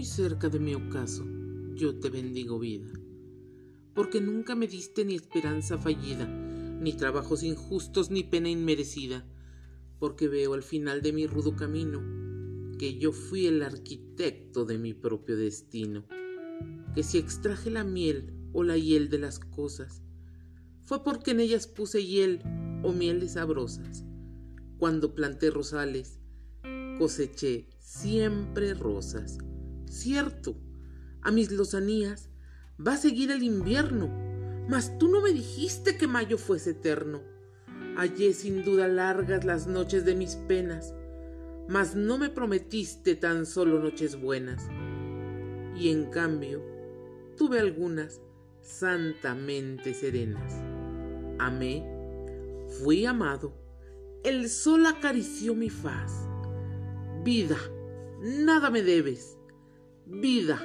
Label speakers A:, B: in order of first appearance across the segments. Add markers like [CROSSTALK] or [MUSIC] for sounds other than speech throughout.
A: muy cerca de mi ocaso, yo te bendigo vida, porque nunca me diste ni esperanza fallida, ni trabajos injustos, ni pena inmerecida, porque veo al final de mi rudo camino que yo fui el arquitecto de mi propio destino, que si extraje la miel o la hiel de las cosas, fue porque en ellas puse hiel o mieles sabrosas. Cuando planté rosales, coseché siempre rosas. Cierto, a mis lozanías va a seguir el invierno, mas tú no me dijiste que mayo fuese eterno. Hallé sin duda largas las noches de mis penas, mas no me prometiste tan solo noches buenas. Y en cambio, tuve algunas santamente serenas. Amé, fui amado, el sol acarició mi faz. Vida, nada me debes. Vida,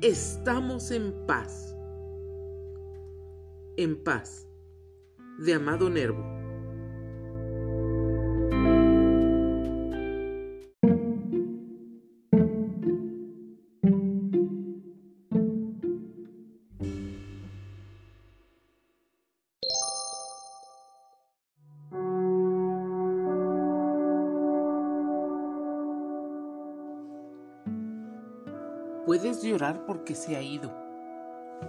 A: estamos en paz. En paz, de Amado Nervo. Puedes llorar porque se ha ido,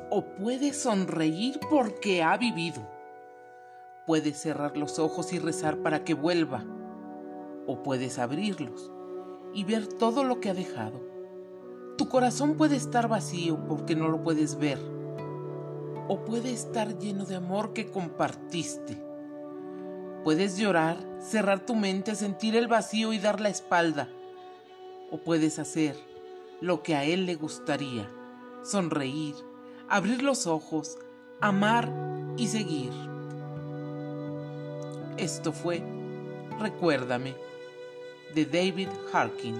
A: o puedes sonreír porque ha vivido. Puedes cerrar los ojos y rezar para que vuelva, o puedes abrirlos y ver todo lo que ha dejado. Tu corazón puede estar vacío porque no lo puedes ver, o puede estar lleno de amor que compartiste. Puedes llorar, cerrar tu mente, sentir el vacío y dar la espalda, o puedes hacer lo que a él le gustaría, sonreír, abrir los ojos, amar y seguir. Esto fue Recuérdame de David Harkins.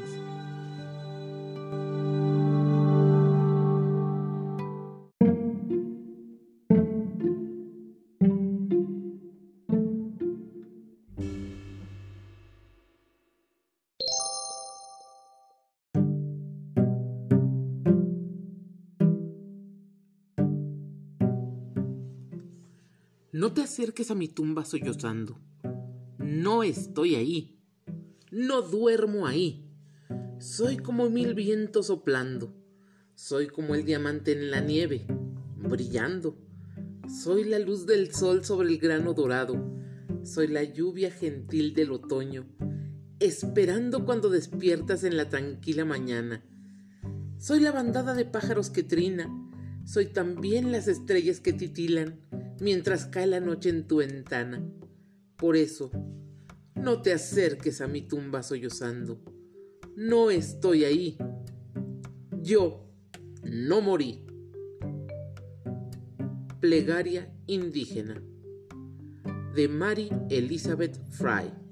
A: No te acerques a mi tumba sollozando. No estoy ahí. No duermo ahí. Soy como mil vientos soplando. Soy como el diamante en la nieve, brillando. Soy la luz del sol sobre el grano dorado. Soy la lluvia gentil del otoño, esperando cuando despiertas en la tranquila mañana. Soy la bandada de pájaros que trina. Soy también las estrellas que titilan mientras cae la noche en tu ventana. Por eso, no te acerques a mi tumba sollozando. No estoy ahí. Yo no morí. Plegaria indígena de Mary Elizabeth Fry.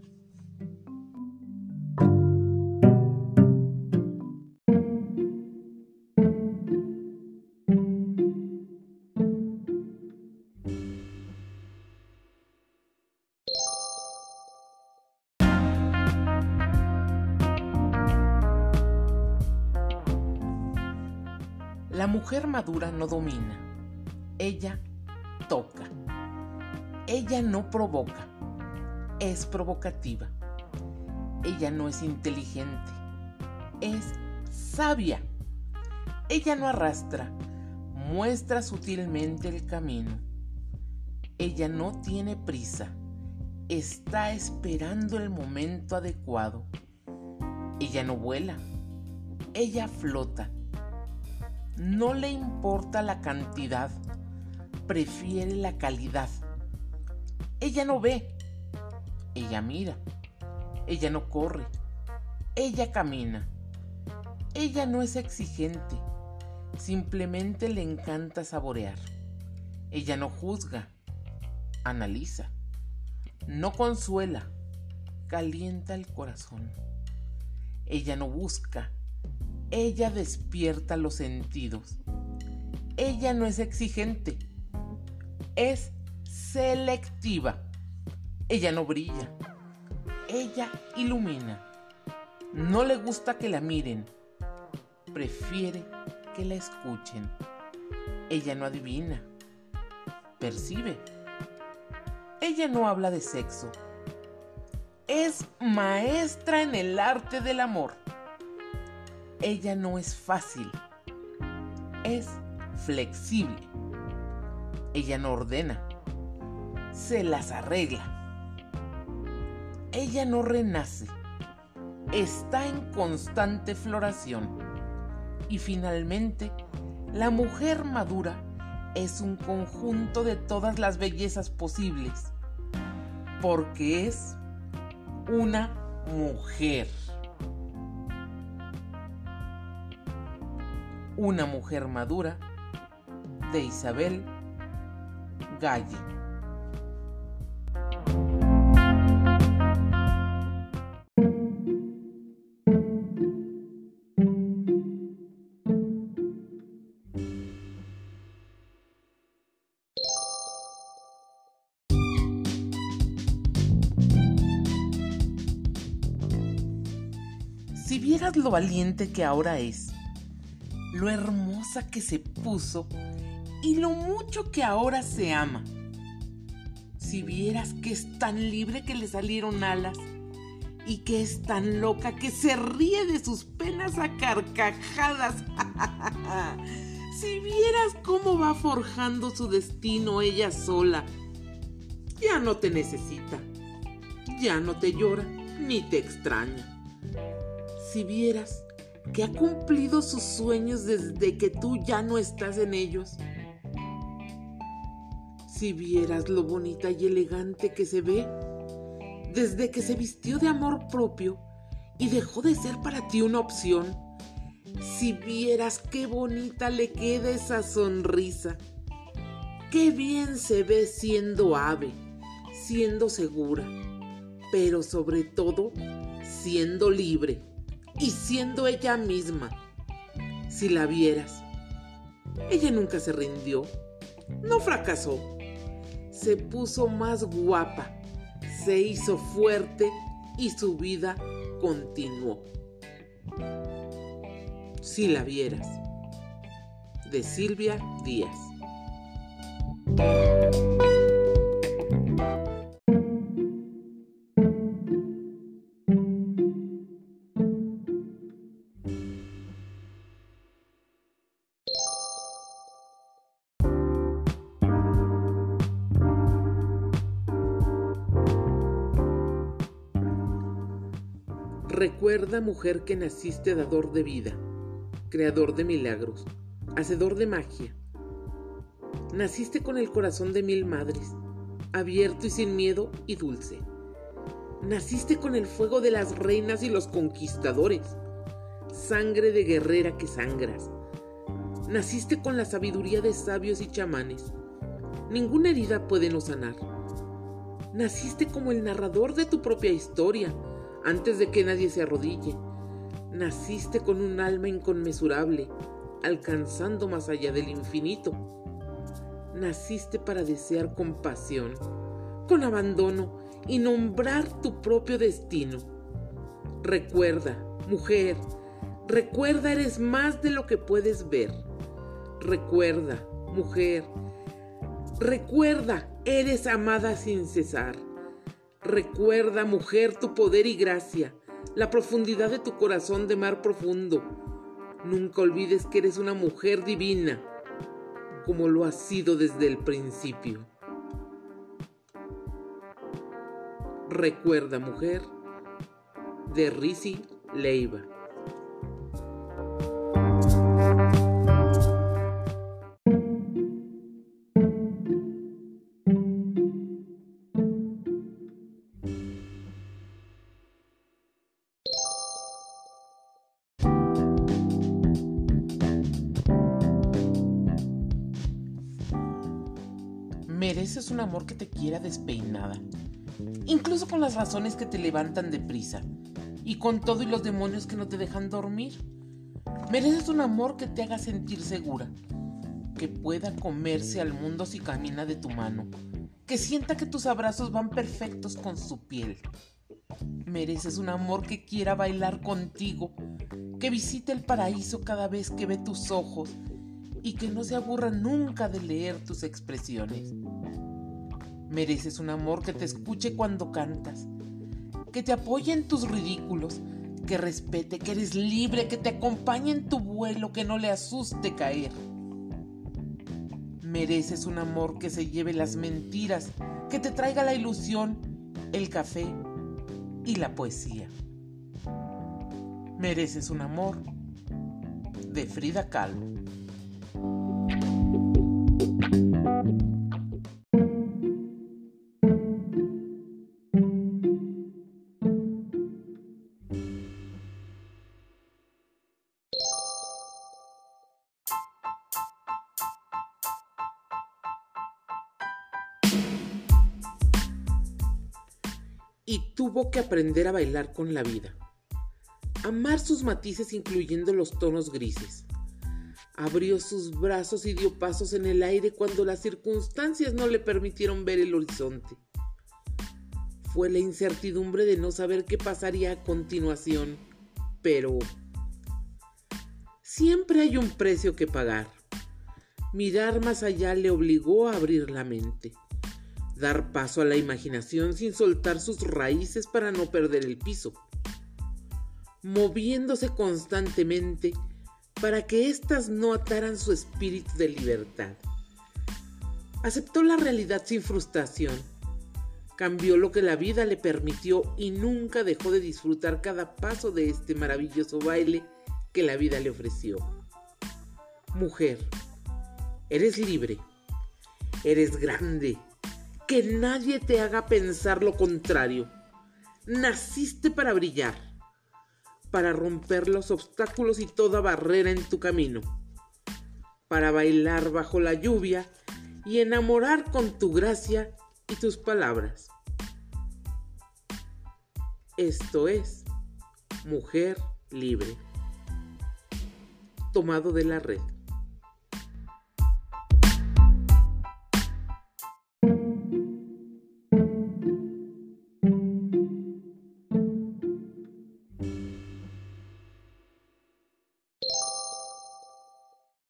A: La mujer madura no domina, ella toca. Ella no provoca, es provocativa. Ella no es inteligente, es sabia. Ella no arrastra, muestra sutilmente el camino. Ella no tiene prisa, está esperando el momento adecuado. Ella no vuela, ella flota no le importa la cantidad, prefiere la calidad. Ella no ve, ella mira, ella no corre, ella camina. Ella no es exigente, simplemente le encanta saborear. Ella no juzga, analiza, no consuela, calienta el corazón. Ella no busca, ella despierta los sentidos. Ella no es exigente, es selectiva. Ella no brilla, ella ilumina. No le gusta que la miren, prefiere que la escuchen. Ella no adivina, percibe. Ella no habla de sexo. Es maestra en el arte del amor. Ella no es fácil, es flexible. Ella no ordena, se las arregla. Ella no renace, está en constante floración. Y finalmente, la mujer madura es un conjunto de todas las bellezas posibles, porque es una mujer. Una mujer madura de Isabel Galle. Si vieras lo valiente que ahora es, lo hermosa que se puso y lo mucho que ahora se ama. Si vieras que es tan libre que le salieron alas y que es tan loca que se ríe de sus penas a carcajadas. [LAUGHS] si vieras cómo va forjando su destino ella sola, ya no te necesita, ya no te llora ni te extraña. Si vieras que ha cumplido sus sueños desde que tú ya no estás en ellos, si vieras lo bonita y elegante que se ve desde que se vistió de amor propio y dejó de ser para ti una opción. Si vieras qué bonita le queda esa sonrisa. Qué bien se ve siendo ave, siendo segura, pero sobre todo siendo libre y siendo ella misma. Si la vieras, ella nunca se rindió, no fracasó se puso más guapa, se hizo fuerte y su vida continuó. Si la vieras. De Silvia Díaz. Recuerda, mujer, que naciste dador de vida, creador de milagros, hacedor de magia. Naciste con el corazón de mil madres, abierto y sin miedo y dulce. Naciste con el fuego de las reinas y los conquistadores, sangre de guerrera que sangras. Naciste con la sabiduría de sabios y chamanes. Ninguna herida puede no sanar. Naciste como el narrador de tu propia historia antes de que nadie se arrodille. Naciste con un alma inconmensurable, alcanzando más allá del infinito. Naciste para desear compasión, con abandono y nombrar tu propio destino. Recuerda, mujer, recuerda eres más de lo que puedes ver. Recuerda, mujer, recuerda eres amada sin cesar. Recuerda, mujer, tu poder y gracia, la profundidad de tu corazón de mar profundo. Nunca olvides que eres una mujer divina, como lo has sido desde el principio. Recuerda, mujer, de Risi Leiva. Mereces un amor que te quiera despeinada, incluso con las razones que te levantan deprisa, y con todo y los demonios que no te dejan dormir. Mereces un amor que te haga sentir segura, que pueda comerse al mundo si camina de tu mano, que sienta que tus abrazos van perfectos con su piel. Mereces un amor que quiera bailar contigo, que visite el paraíso cada vez que ve tus ojos y que no se aburra nunca de leer tus expresiones. Mereces un amor que te escuche cuando cantas, que te apoye en tus ridículos, que respete que eres libre, que te acompañe en tu vuelo, que no le asuste caer. Mereces un amor que se lleve las mentiras, que te traiga la ilusión, el café y la poesía. Mereces un amor de Frida Kahlo. Tuvo que aprender a bailar con la vida, amar sus matices incluyendo los tonos grises. Abrió sus brazos y dio pasos en el aire cuando las circunstancias no le permitieron ver el horizonte. Fue la incertidumbre de no saber qué pasaría a continuación, pero siempre hay un precio que pagar. Mirar más allá le obligó a abrir la mente dar paso a la imaginación sin soltar sus raíces para no perder el piso, moviéndose constantemente para que éstas no ataran su espíritu de libertad. Aceptó la realidad sin frustración, cambió lo que la vida le permitió y nunca dejó de disfrutar cada paso de este maravilloso baile que la vida le ofreció. Mujer, eres libre, eres grande, que nadie te haga pensar lo contrario. Naciste para brillar, para romper los obstáculos y toda barrera en tu camino, para bailar bajo la lluvia y enamorar con tu gracia y tus palabras. Esto es Mujer Libre, tomado de la red.